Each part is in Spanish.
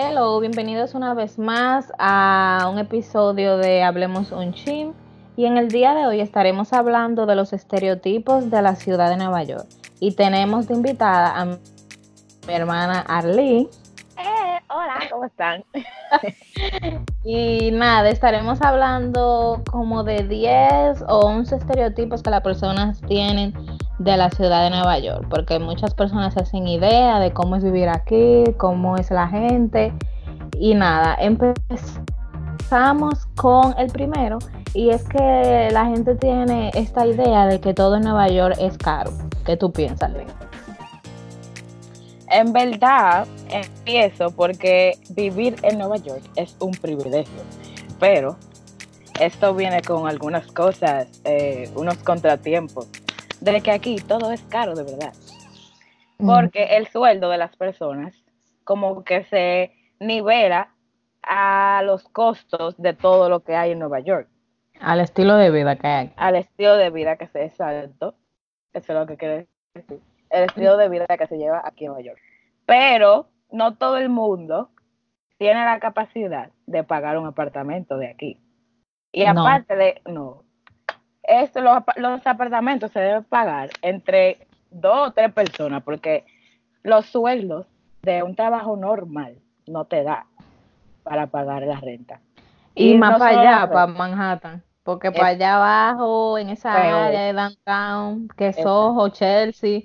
Hello, bienvenidos una vez más a un episodio de Hablemos un Chim. Y en el día de hoy estaremos hablando de los estereotipos de la ciudad de Nueva York. Y tenemos de invitada a mi hermana Arlene. Eh, hola, ¿cómo están? y nada, estaremos hablando como de 10 o 11 estereotipos que las personas tienen de la ciudad de Nueva York, porque muchas personas hacen idea de cómo es vivir aquí, cómo es la gente. Y nada, empezamos con el primero, y es que la gente tiene esta idea de que todo en Nueva York es caro. ¿Qué tú piensas, Lee? En verdad, empiezo porque vivir en Nueva York es un privilegio, pero esto viene con algunas cosas, eh, unos contratiempos de que aquí todo es caro de verdad. Porque el sueldo de las personas como que se nivela a los costos de todo lo que hay en Nueva York. Al estilo de vida que hay. Al estilo de vida que se exacto. Eso es lo que quiere decir. El estilo de vida que se lleva aquí en Nueva York. Pero no todo el mundo tiene la capacidad de pagar un apartamento de aquí. Y aparte de, no, esto, los, los apartamentos se deben pagar entre dos o tres personas porque los sueldos de un trabajo normal no te da para pagar la renta. Y, más para allá, para Manhattan, porque para allá abajo, en esa área de downtown, que es Soho, Chelsea,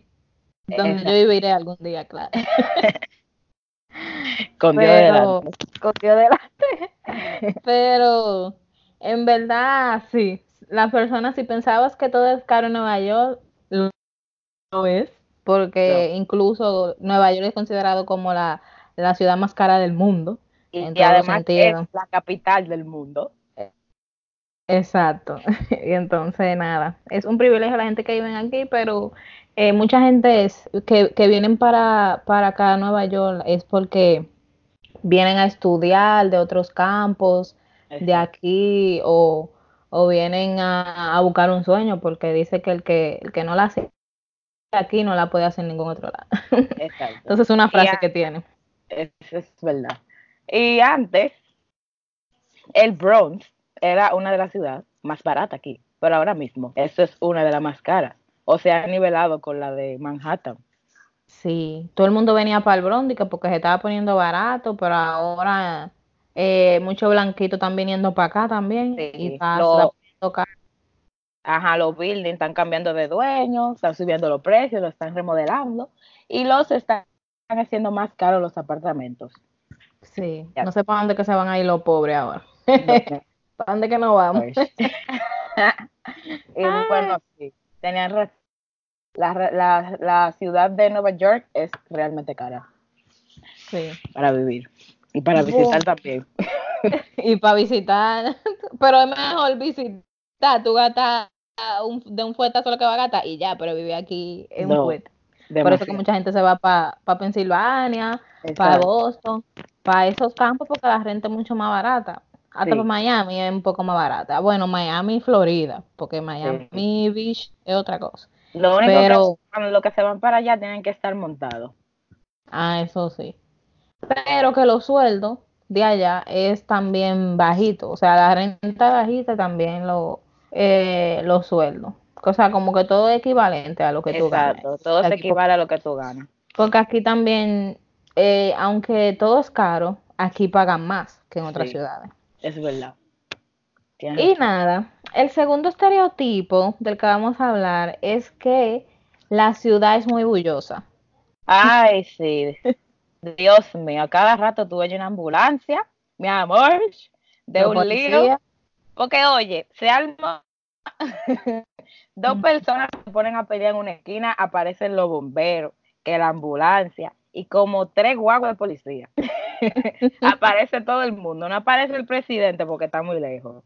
donde yo viviré algún día, claro. con Dios delante. Con Dios delante. Pero en verdad, sí, las personas, si pensabas que todo es caro en Nueva York, lo es, porque incluso Nueva York es considerado como la, ciudad más cara del mundo. Y, además es la capital del mundo. Exacto. y entonces, nada, es un privilegio la gente que vive aquí, pero eh, mucha gente es, que, que vienen para, para acá a Nueva York es porque vienen a estudiar de otros campos, de aquí, o o vienen a, buscar un sueño porque dice que el que, el que no la hace aquí no la puede hacer en ningún otro lado. Exacto. Entonces es una frase que tiene. Eso es verdad. Y antes, el Bronx era una de las ciudades más baratas aquí, pero ahora mismo, eso es una de las más caras. O sea, ha nivelado con la de Manhattan. Sí, todo el mundo venía para el Bronx porque se estaba poniendo barato, pero ahora eh, muchos blanquitos están viniendo para acá también. y Ajá, los buildings están cambiando de dueños, están subiendo los precios, lo están remodelando y los están haciendo más caros los apartamentos. Sí, no sé para dónde que se van a ir los pobres ahora. ¿Para dónde que no vamos? y bueno, sí, tenían la, la, la ciudad de Nueva York es realmente cara. Sí. Para vivir. Y para visitar también. y para visitar, pero es mejor visitar, tú gastas de un fuerte solo que va a gastar y ya, pero vive aquí en un fuerte. Por eso que mucha gente se va para pa Pensilvania, para Boston, para esos campos porque la renta es mucho más barata. Hasta para Miami es un poco más barata. Bueno, Miami y Florida, porque Miami Beach es otra cosa. Lo único Pero, que lo que se van para allá tienen que estar montados. Ah, eso sí pero que los sueldos de allá es también bajito, o sea, la renta bajita también lo, eh, los sueldos. O sea, como que todo es equivalente a lo que tú ganas. Exacto, todo se equivale a lo que tú ganas. Porque aquí también, eh, aunque todo es caro, aquí pagan más que en otras ciudades. Es verdad. Y nada, el segundo estereotipo del que vamos a hablar es que la ciudad es muy bullosa. Ay, sí. Dios mío, cada rato tuve una ambulancia, mi amor, de un lío. Porque, oye, se alma dos personas se ponen a pelear en una esquina, aparecen los bomberos, que la ambulancia, y como tres guagos de policía. aparece todo el mundo, no aparece el presidente porque está muy lejos.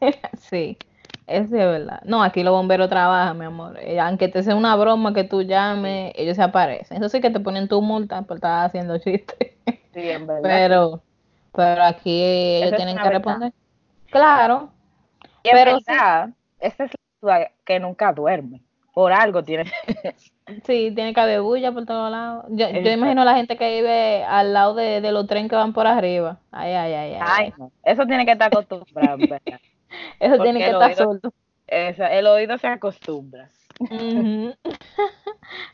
sí. Eso es verdad. No, aquí los bomberos trabajan, mi amor. Eh, aunque te sea una broma que tú llames, ellos se aparecen. Eso sí que te ponen tu multa por estar haciendo chistes. Sí, en verdad. Pero, pero aquí ellos tienen que responder. Claro. pero verdad, esa es la que nunca duerme. por algo tiene. sí, tiene que haber bulla por todos lados. Yo, yo imagino la gente que vive al lado de, de, los trenes que van por arriba. Ay, ay, ay. ay. Eso tiene que estar acostumbrado. Eso tiene que estar suelto. el oído se acostumbra.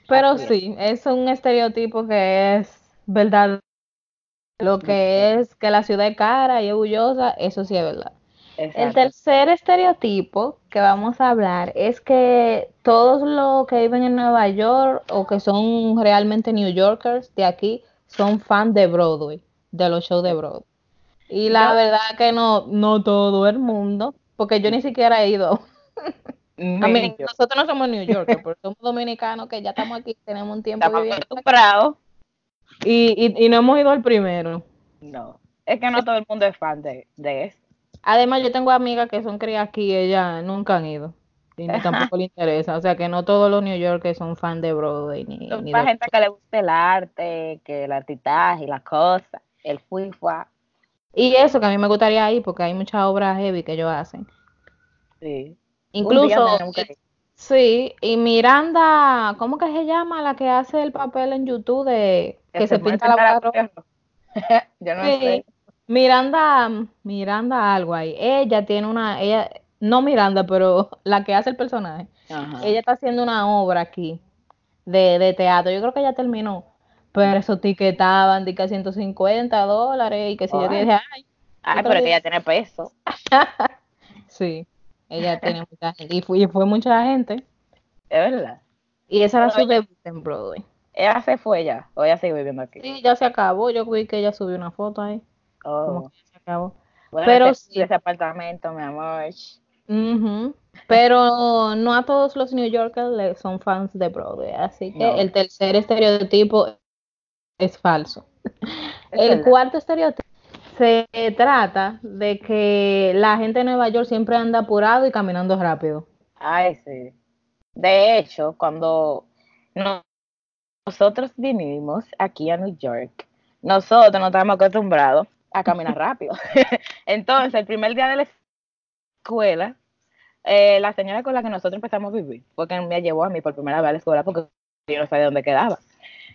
Pero sí, es un estereotipo que es verdad. Lo que es que la ciudad es cara y es orgullosa, eso sí es verdad. El tercer estereotipo que vamos a hablar es que todos los que viven en Nueva York o que son realmente New Yorkers de aquí son fans de Broadway, de los shows de Broadway. Y la verdad que no, no todo el mundo, porque yo ni siquiera he ido. A mí, nosotros no somos New Yorkers, pero somos dominicanos que ya estamos aquí, tenemos un tiempo viviendo. Y, y, y no hemos ido al primero. No, es que no todo el mundo es fan de, de eso. Además, yo tengo amigas que son criadas aquí y ellas nunca han ido. Y tampoco le interesa. O sea, que no todos los New Yorkers son fan de Broadway. Ni, son ni gente que le gusta el arte, que el artitaje y las cosas, el fuifua. Y eso que a mí me gustaría ir porque hay muchas obras heavy que ellos hacen. Sí. Incluso, sí, y Miranda, ¿cómo que se llama la que hace el papel en YouTube de que, se, pinta la boca Yo no sé. Miranda, Miranda algo ahí. Ella tiene una, ella, no Miranda, pero la que hace el personaje. Ella está haciendo una obra aquí de, de teatro. Yo creo que ya terminó. Pero eso etiquetaban de que 150 dólares y que si yo dije, ay. Ay, pero que ella tiene peso. sí, ella tiene mucha gente. Y fue, fue mucha gente. Es verdad. Y esa era su debut en Broadway. Ella se fue ya, o ella sigue viviendo aquí. Sí, ya se acabó. Yo vi que ella subió una foto ahí. Oh. Pero ese, sí. ese apartamento, mi amor. Pero no a todos los New Yorkers son fans de Broadway, así que el tercer estereotipo es falso. el cuarto estereotipo se trata de que la gente de Nueva York siempre anda apurado y caminando rápido. Ay, sí. De hecho, cuando nosotros vinimos aquí a New York, nosotros no estamos acostumbrados a caminar rápido. Entonces, el primer día de la escuela, eh, la señora con la que nosotros empezamos a vivir, porque me llevó a mí por primera vez a la escuela porque yo no sabía dónde quedaba.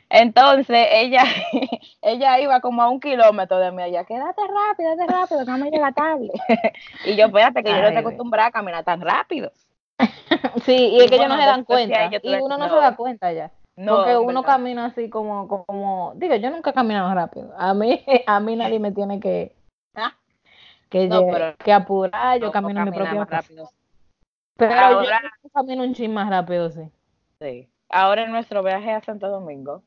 Entonces ella, ella iba como a un kilómetro de mí allá, quédate rápido, quédate rápido, no me llega tarde. y yo, espérate, que yo no estoy acostumbrada a caminar tan rápido. sí, y es que ellos no se dan cuenta, y uno no, se da cuenta ya. porque uno camina así como, como, digo, yo nunca he caminado rápido. A mí, a mí nadie me tiene que, que, que apurar, yo camino mi propio rápido. Pero yo camino un chin más rápido, sí. Sí. Ahora en nuestro viaje a Santo Domingo,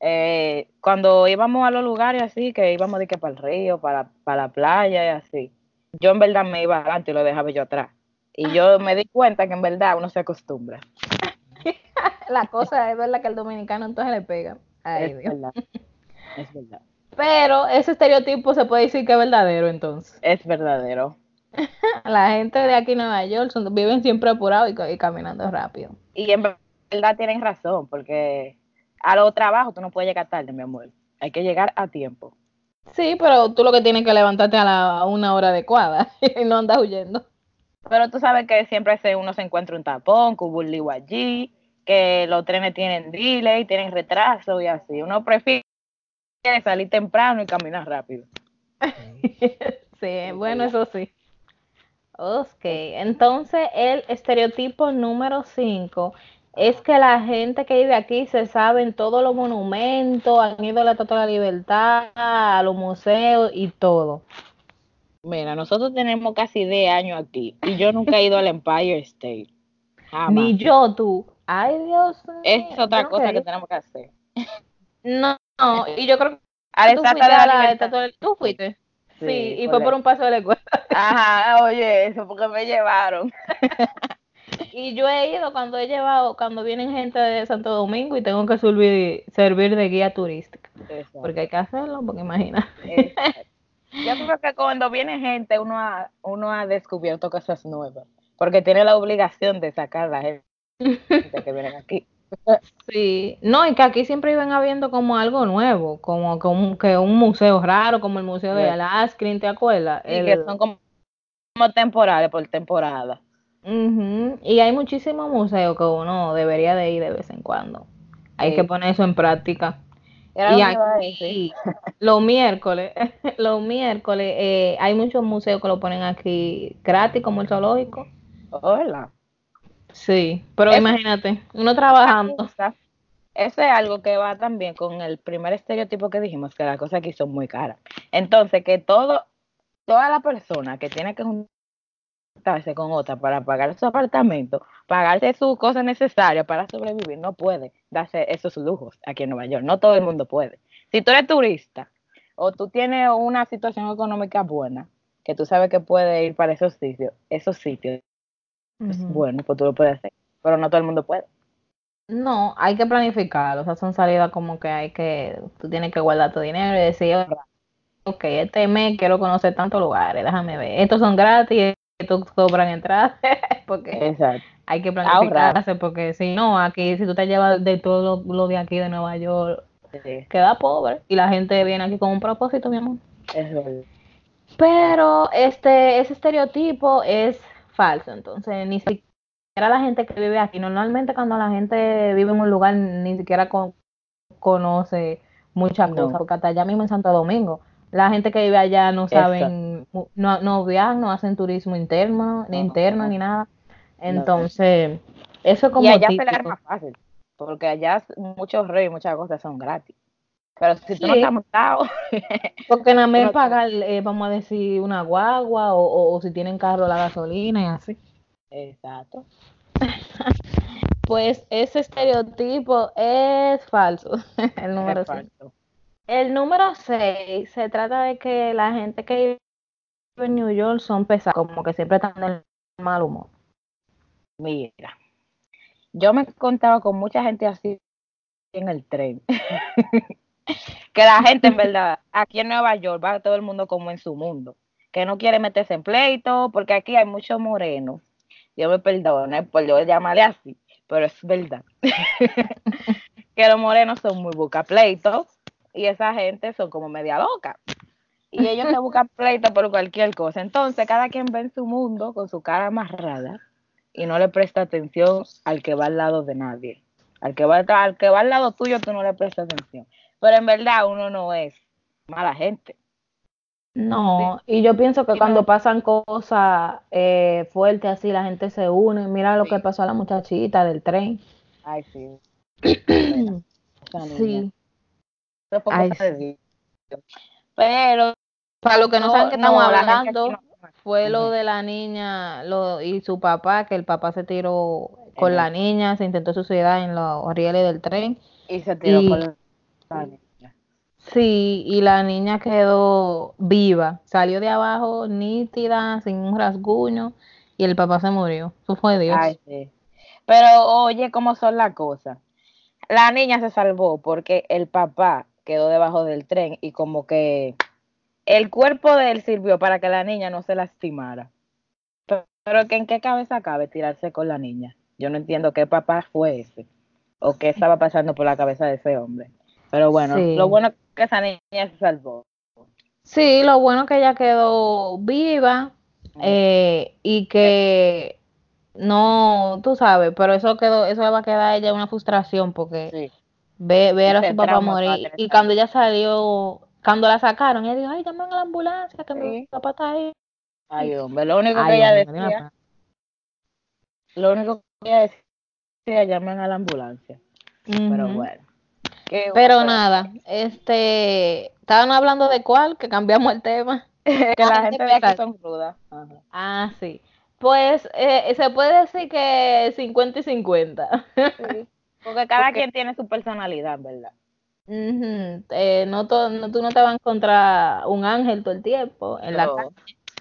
eh, cuando íbamos a los lugares así, que íbamos de que para el río, para, para la playa y así, yo en verdad me iba adelante y lo dejaba yo atrás. Y yo me di cuenta que en verdad uno se acostumbra. la cosa es verdad que el dominicano entonces le pega. es verdad. Es verdad. Pero ese estereotipo se puede decir que es verdadero entonces. Es verdadero. la gente de aquí en Nueva York viven siempre apurados y, y, caminando rápido. Y en verdad tienen razón, porque a los trabajos tú no puedes llegar tarde, mi amor. Hay que llegar a tiempo. Sí, pero tú lo que tienes que levantarte a, la, una hora adecuada y no andas huyendo. Pero tú sabes que siempre se, uno se encuentra un tapón, que hubo un lío allí, que los trenes tienen delay, tienen retraso y así. Uno prefiere salir temprano y caminar rápido. sí, bueno, eso sí. Ok, entonces el estereotipo número 5 es que la gente que vive aquí se sabe en todos los monumentos, han ido a la Estatua de la Libertad, a los museos y todo. Mira, nosotros tenemos casi 10 años aquí y yo nunca he ido al Empire State. Ni yo, tú. Ay, Dios mío. Es otra cosa que tenemos que hacer. No, no, y yo creo que a tú fuiste a la estatua de... ¿Tú fuiste? Sí, y fue por un paso de la escuela. Ajá, oye, eso porque me llevaron. y yo he ido cuando he llevado, cuando vienen gente de Santo Domingo y tengo que servir, servir de guía turística. Porque hay que hacerlo, porque imagina. Yo creo que cuando viene gente uno ha, uno ha descubierto cosas nuevas, porque tiene la obligación de sacar la gente que vienen aquí. Sí, no, y que aquí siempre iban habiendo como algo nuevo, como, como que un museo raro, como el Museo de Alaskrin, ¿te acuerdas? Y que son como, temporales por temporada. Ujú, Y hay muchísimos museos que uno debería de ir de vez en cuando. Hay que poner eso en práctica. Era Y aquí, los miércoles, los miércoles, eh, hay muchos museos que lo ponen aquí gratis, como el zoológico. Hola. Sí, pero Eso- imagínate, uno trabajando. Eso es algo que va también con el primer estereotipo que dijimos, que las cosas aquí son muy caras. Entonces, que todo, toda la persona que tiene que juntarse con otra para pagar su apartamento, pagarse sus cosas necesarias para sobrevivir, no puede darse esos lujos aquí en Nueva York. No todo el mundo puede. Si tú eres turista o tú tienes una situación económica buena, que tú sabes que puedes ir para esos sitios, esos sitios, Ujú. bueno, pues tú lo puedes hacer, pero no todo el mundo puede. No, hay que planificarlo. O sea, son salidas como que hay que, tú tienes que guardar tu dinero y decir, ok, este mes quiero conocer tantos lugares, déjame ver. Estos son gratis, estos cobran entrada, porque Exacto. hay que planificarse, porque si no, aquí, si tú te llevas de todo lo, lo de aquí de Nueva York, Sí, queda pobre y la gente viene aquí con un propósito, mi amor. es verdad. Pero este, ese estereotipo es falso, entonces ni siquiera la gente que vive aquí, normalmente cuando la gente vive en un lugar ni siquiera con- conoce muchas No. cosas, porque hasta allá mismo en Santo Domingo, la gente que vive allá no saben, no, no viajan, no hacen turismo interno, ni No. interno, ni nada. Entonces, eso es como Y allá se típico. más fácil, porque allá muchos reyes y muchas cosas son gratis. Pero si tú no Sí. estás montado, Porque nada más pagar, eh, vamos a decir, una guagua o, o- o si tienen carro la gasolina y así. exacto. Pues ese estereotipo es falso, el número Es 6. falso. El número 6 se trata de que la gente que vive en New York son pesados, como que siempre están en mal humor. Mira, yo me he contado con mucha gente así en el tren. que la gente, en verdad, aquí en Nueva York va todo el mundo como en su mundo. Que no quiere meterse en pleito, porque aquí hay muchos morenos. Dios me perdone por yo llamarle así, pero es verdad. que los morenos son muy busca pleito y esa gente son como media loca. Y ellos se buscan pleito por cualquier cosa. Entonces, cada quien ve en su mundo con su cara amarrada y no le presta atención al que va al lado de nadie. Al que va, al que va al lado tuyo, tú no le prestas atención. Pero en verdad uno no es mala gente. No, y yo pienso que Y cuando no- pasan cosas eh, fuertes así, la gente se une. Mira lo Sí. que pasó a la muchachita del tren. Ay, sí. Sí. Ay. Pero Para los que no, saben qué estamos hablando, no- fue lo de la niña lo, y su papá, que el papá se tiró con la niña, se intentó suicidar en los rieles del tren. Y se tiró y- con la niña. Sí, y la niña quedó viva, salió de abajo nítida, sin un rasguño, y el papá se murió. Eso fue Dios. Ay, sí. Pero oye, cómo son las cosas. La niña se salvó porque el papá quedó debajo del tren y como que el cuerpo de él sirvió para que la niña no se lastimara. Pero, pero que en qué cabeza cabe tirarse con la niña. Yo no entiendo qué papá fue ese o qué estaba pasando por la cabeza de ese hombre. Pero bueno, Sí. lo bueno es que esa niña se salvó. Sí, lo bueno que ella quedó viva eh, y que no, tú sabes, pero eso quedó, eso le va a quedar a ella una frustración porque Sí. Ve, ver a su papá morir. Y cuando ella salió, cuando la sacaron, ella dijo, ay, llamen a la ambulancia, que mi papá está ahí. Ay, hombre, lo único Ay, que ella hombre, decía, lo único que ella decía, llamen a la ambulancia. Pero bueno. Qué Pero bueno. nada, este, estaban hablando de cuál, que cambiamos el tema. que la gente qué de aquí son rudas. Ajá. Ah, sí. Pues eh, se puede decir que 50 y 50. Sí. Porque cada Porque- quien tiene su personalidad, ¿verdad? Eh, no, to- no, tú no te vas a encontrar un ángel todo el tiempo en la calle,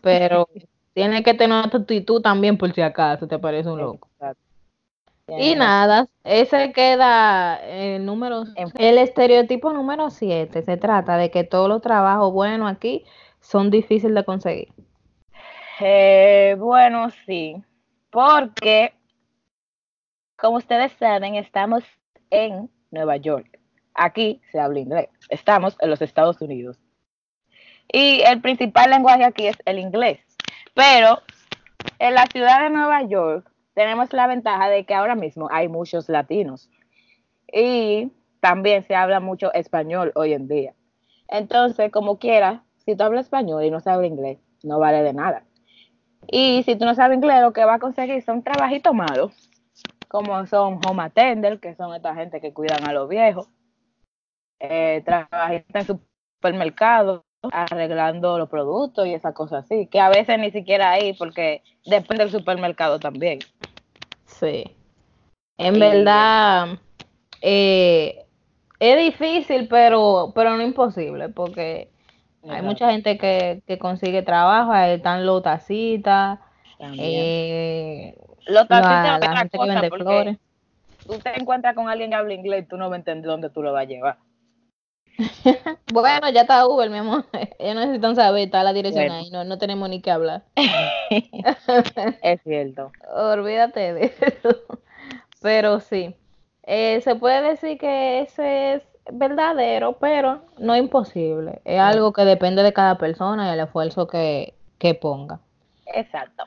pero tienes que tener tu actitud también por si acaso te parece un loco. Exacto. Y nada, ese queda el número, En- el estereotipo número 7. Se trata de que todos los trabajos buenos aquí son difíciles de conseguir. Eh, bueno, sí, porque como ustedes saben, estamos en Nueva York. Aquí se habla inglés. Estamos en los Estados Unidos. Y el principal lenguaje aquí es el inglés. Pero En la ciudad de Nueva York tenemos la ventaja de que ahora mismo hay muchos latinos y también se habla mucho español hoy en día. Entonces, como quiera, si tú hablas español y no sabes inglés, no vale de nada. Y si tú no sabes inglés, lo que vas a conseguir son trabajitos malos, como son home attender, que son esta gente que cuidan a los viejos, eh, en supermercados, arreglando los productos y esas cosas así, que a veces ni siquiera hay porque depende del supermercado también. Sí. En verdad, eh, es difícil, pero, pero no imposible, porque hay mucha gente que, que consigue trabajo, ahí están los tacitas, eh, los tacitas la, gente que vende flores. Tú te encuentras con alguien que habla inglés tú no entiendes dónde tú lo vas a llevar. bueno, ya está Uber, mi amor. Ellos necesitan saber, está la dirección ahí, no, no tenemos ni que hablar. es cierto. Olvídate de eso. Pero sí, eh, se puede decir que ese es verdadero, pero no imposible. Es algo que depende de cada persona y el esfuerzo que, que ponga. Exacto.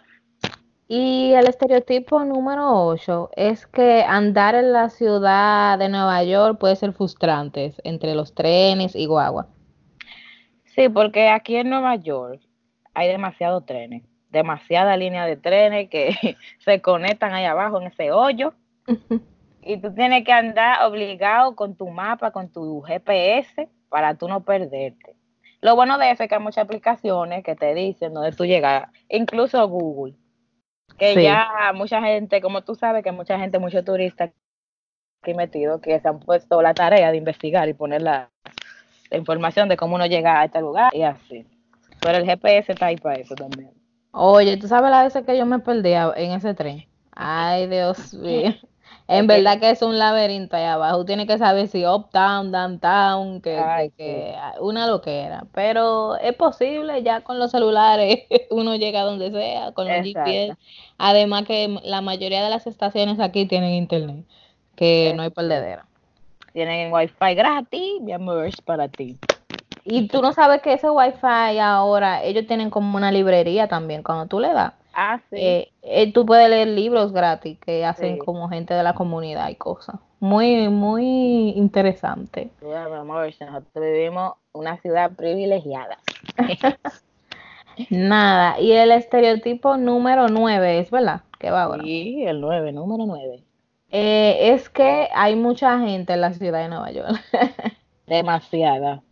Y el estereotipo número 8 es que andar en la ciudad de Nueva York puede ser frustrante entre los trenes y guagua. Sí, porque aquí en Nueva York hay demasiados trenes, demasiada línea de trenes que se conectan ahí abajo en ese hoyo. y tú tienes que andar obligado con tu mapa, con tu GPS, para tú no perderte. Lo bueno de eso es que hay muchas aplicaciones que te dicen dónde tú llegas, incluso Google que ya mucha gente, como tú sabes, que mucha gente, muchos turistas aquí metido, que se han puesto la tarea de investigar y poner la, información de cómo uno llega a este lugar y así. Pero el GPS está ahí para eso también. Oye, ¿tú sabes las veces que yo me perdí en ese tren? Ay, Dios mío. En verdad que es un laberinto allá abajo. Tiene que saber si uptown, downtown, que, que, una loquera. Pero es posible, ya con los celulares uno llega a donde sea, con los GPS. Además que la mayoría de las estaciones aquí tienen internet, que no hay perdedera. Tienen wifi gratis, mi amor, es para ti. Y tú no sabes que ese wifi ahora, ellos tienen como una librería también, cuando tú le das Ah, sí. Eh, eh, tú puedes leer libros gratis que hacen como gente de la comunidad y cosas. Muy, muy interesante. nosotros vivimos una ciudad privilegiada. Nada, y el estereotipo número 9 es verdad, que va ahora. Sí, el 9, número 9. Eh, es que hay mucha gente en la ciudad de Nueva York. Demasiada.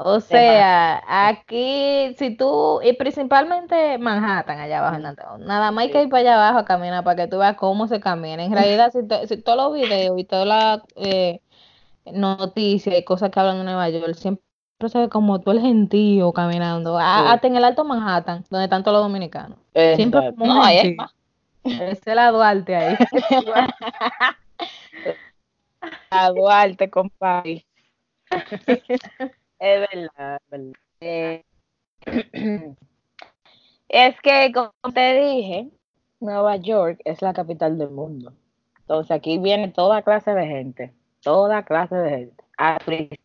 O sea, aquí, si tú, y principalmente Manhattan, allá abajo, nada más hay que ir para allá abajo a caminar para que tú veas cómo se camina. En realidad, si, si todos los videos y todas las eh, noticias y cosas que hablan de Nueva York, siempre se ve como todo el gentío caminando, hasta en el Alto Manhattan, donde están todos los dominicanos. Siempre como no, ahí es la Duarte ahí. la Duarte, compadre. Es verdad, eh, es que, como te dije, Nueva York es la capital del mundo. Entonces aquí viene toda clase de gente, toda clase de gente.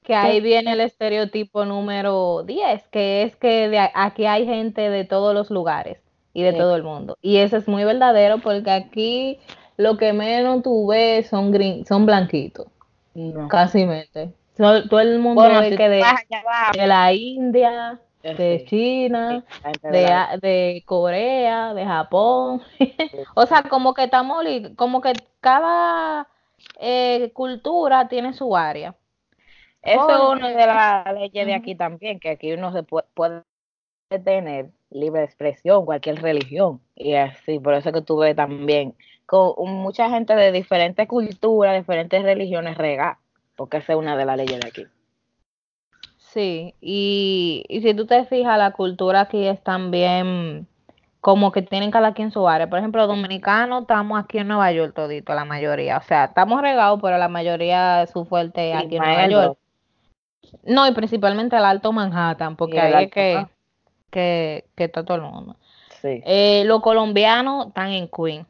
Que ahí viene el estereotipo número 10, que es que de aquí hay gente de todos los lugares y de todo el mundo. Y eso es muy verdadero porque aquí lo que menos tú ves son, son blanquitos, casi mente. Todo, el mundo que de, la India, de China, de, Corea, de Japón. o sea, como que estamos, como que cada eh, cultura tiene su área. Eso es una de las leyes de aquí también, que aquí uno se puede, puede tener libre expresión, cualquier religión. Y así, por eso que tú ves también con mucha gente de diferentes culturas, diferentes religiones regadas porque esa es una de las leyes de aquí. Sí, y, y si tú te fijas, la cultura aquí es también como que tienen cada quien su área. Por ejemplo, los dominicanos estamos aquí en Nueva York todito, la mayoría. O sea, estamos regados, pero la mayoría su fuerte aquí en Nueva York. No, y principalmente el Alto Manhattan, porque ahí es que, que, que, está todo el mundo. Sí. Eh, los colombianos están en Queen.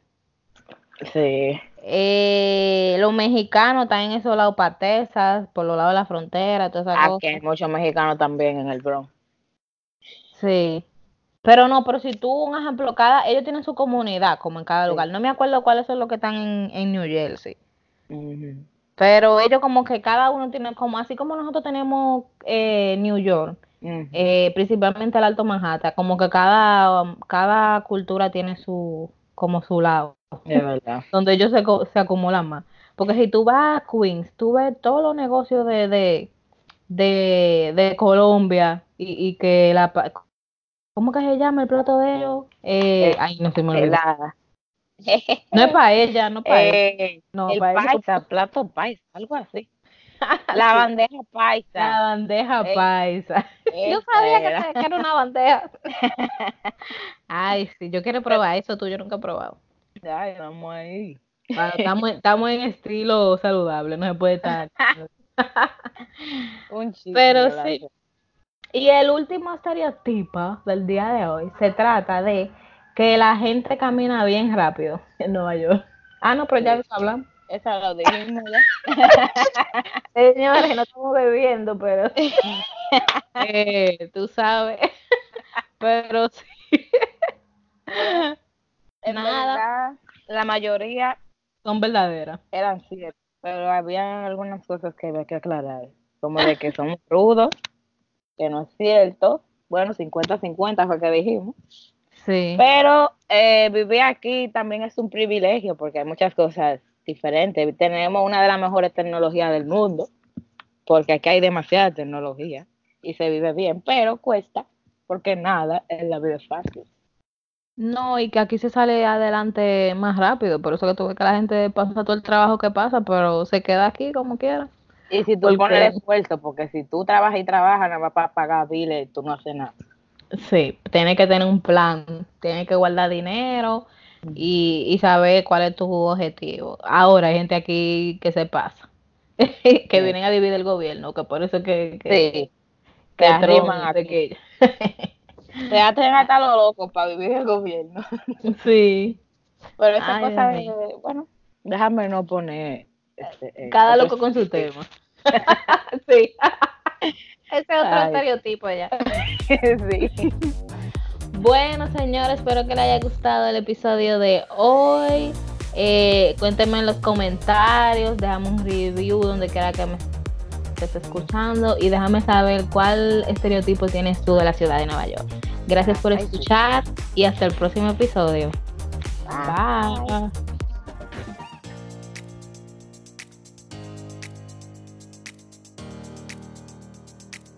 Sí. Eh, los mexicanos están en esos lados para por los lados de la frontera, todas esas Aquí hay muchos mexicanos también en el Bronx. Sí. Pero no, pero si tú, un ejemplo, cada, ellos tienen su comunidad, como en cada lugar. No me acuerdo cuáles son los que están en, en New Jersey. Ujú. Pero ellos como que cada uno tiene, como así como nosotros tenemos eh, New York, eh, principalmente el Alto Manhattan, como que cada, cada cultura tiene su, como su lado, Es verdad. donde ellos se, se acumulan más. Porque si tú vas a Queens, tú ves todos los negocios de, de, de, de Colombia y, y que la, ¿cómo que se llama el plato de ellos? Eh, Eh, ay, no se me olvidó. La- No es paella, no es paella. Eh, No, el plato paisa, algo así. La bandeja La paisa. bandeja Eh, paisa. Yo esa sabía era. que era una bandeja. Ay, sí, yo quiero probar eso, tú yo nunca he probado. Ay, vamos ahí. Bueno, estamos, en- estamos en estilo saludable, no se puede estar. Un chiste. Pero sí. Y el último estereotipo del día de hoy se trata de que la gente camina bien rápido en Nueva York. Ah, no, pero ya eso hablamos. Esa lo dijimos ya. Señores, no estamos bebiendo, pero eh, tú sabes. Pero sí. En Nada. verdad, la mayoría Son verdaderas. eran ciertas, pero había algunas cosas que había que aclarar, como de que somos rudos, que no es cierto. Bueno, 50-50 fue que dijimos. Sí. Pero eh, vivir aquí también es un privilegio porque hay muchas cosas diferentes. Tenemos una de las mejores tecnologías del mundo, porque aquí hay demasiada tecnología y se vive bien, pero cuesta, porque nada en la vida es fácil. No, y que aquí se sale adelante más rápido, por eso que tú ves que la gente pasa todo el trabajo que pasa, pero se queda aquí como quiera. Y si tú Porque- pones el esfuerzo, porque si tú trabajas y trabajas, nada más para pagar biles, tú no haces nada. Sí, tiene que tener un plan, tiene que guardar dinero y, y saber cuál es tu objetivo. Ahora hay gente aquí que se pasa, que Sí. vienen a dividir el gobierno, que por eso que, que, Sí, que que arriman aquí. Se hacen hasta los locos para vivir el gobierno. sí, Pero esa Ay, cosa de, bueno, déjame no poner. este, eh, cada loco con su tema. sí, ese es otro Ay. estereotipo ya. sí. Bueno, señores, espero que les haya gustado el episodio de hoy. Eh, cuéntenme en los comentarios, déjame un review donde quiera que me estés escuchando y déjame saber cuál estereotipo tienes tú de la ciudad de Nueva York. Gracias por escuchar y hasta el próximo episodio. Bye. Bye.